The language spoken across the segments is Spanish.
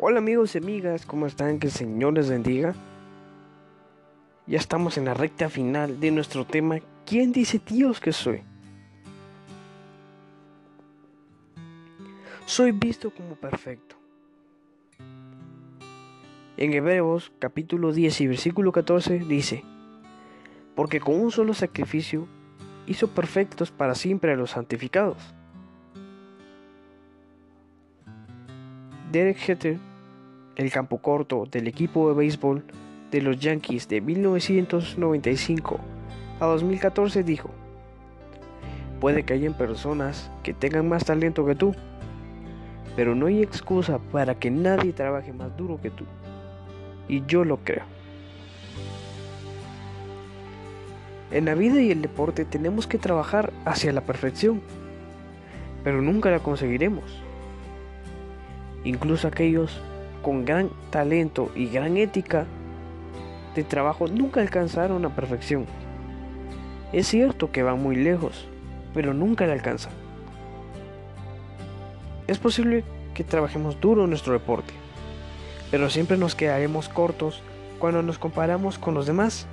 Hola amigos y amigas, ¿cómo están? Que el Señor les bendiga. Ya estamos en la recta final de nuestro tema ¿Quién dice Dios que soy? Soy visto como perfecto. En Hebreos capítulo 10 y versículo 14 dice, porque con un solo sacrificio hizo perfectos para siempre a los santificados. Derek Jeter, el campo corto del equipo de béisbol de los Yankees de 1995 a 2014, dijo, Puede que hayan personas que tengan más talento que tú, pero no hay excusa para que nadie trabaje más duro que tú. Y yo lo creo. En la vida y el deporte tenemos que trabajar hacia la perfección, pero nunca la conseguiremos. Incluso aquellos con gran talento y gran ética de trabajo nunca alcanzaron la perfección. Es cierto que van muy lejos, pero nunca la alcanzan. Es posible que trabajemos duro en nuestro deporte, pero siempre nos quedaremos cortos cuando nos comparamos con los demás,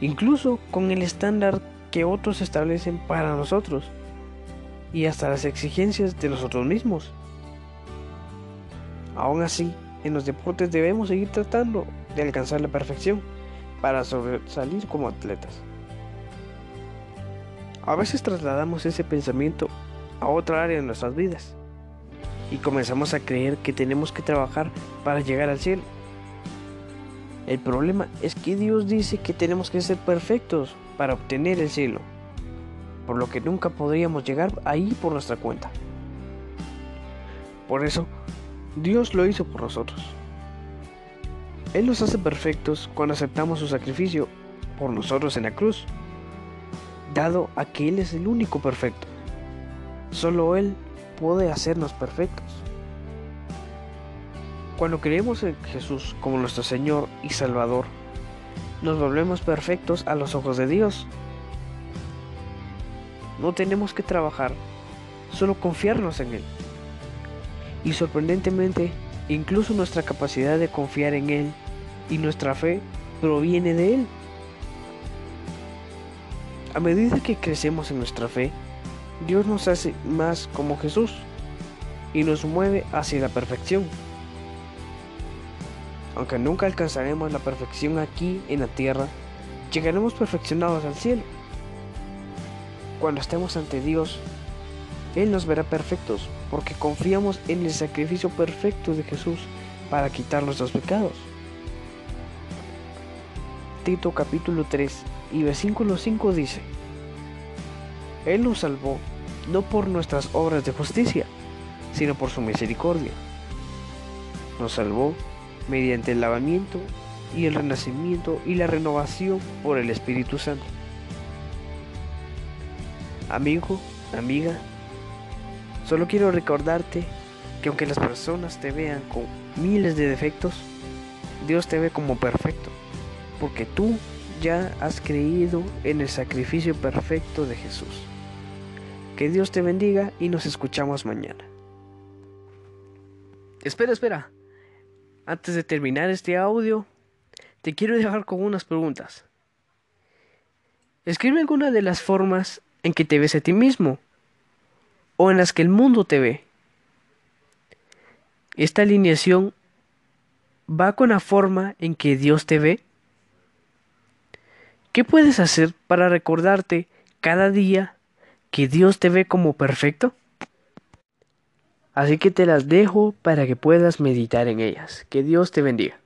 incluso con el estándar que otros establecen para nosotros y hasta las exigencias de nosotros mismos. Aún así, en los deportes debemos seguir tratando de alcanzar la perfección para sobresalir como atletas. A veces trasladamos ese pensamiento a otra área de nuestras vidas y comenzamos a creer que tenemos que trabajar para llegar al cielo. El problema es que Dios dice que tenemos que ser perfectos para obtener el cielo, por lo que nunca podríamos llegar ahí por nuestra cuenta. Por eso, Dios lo hizo por nosotros. Él nos hace perfectos cuando aceptamos su sacrificio por nosotros en la cruz, dado a que Él es el único perfecto. Solo Él puede hacernos perfectos. Cuando creemos en Jesús como nuestro Señor y Salvador, nos volvemos perfectos a los ojos de Dios. No tenemos que trabajar, solo confiarnos en Él. Y sorprendentemente, incluso nuestra capacidad de confiar en Él y nuestra fe proviene de Él. A medida que crecemos en nuestra fe, Dios nos hace más como Jesús y nos mueve hacia la perfección. Aunque nunca alcanzaremos la perfección aquí en la tierra, llegaremos perfeccionados al cielo. Cuando estemos ante Dios, él nos verá perfectos porque confiamos en el sacrificio perfecto de Jesús para quitar nuestros pecados. Tito capítulo 3 y versículo 5 dice, Él nos salvó no por nuestras obras de justicia, sino por su misericordia. Nos salvó mediante el lavamiento y el renacimiento y la renovación por el Espíritu Santo. Amigo, amiga, Solo quiero recordarte que aunque las personas te vean con miles de defectos, Dios te ve como perfecto, porque tú ya has creído en el sacrificio perfecto de Jesús. Que Dios te bendiga y nos escuchamos mañana. Espera, espera. Antes de terminar este audio, te quiero dejar con unas preguntas. Escribe alguna de las formas en que te ves a ti mismo o en las que el mundo te ve. Esta alineación va con la forma en que Dios te ve. ¿Qué puedes hacer para recordarte cada día que Dios te ve como perfecto? Así que te las dejo para que puedas meditar en ellas. Que Dios te bendiga.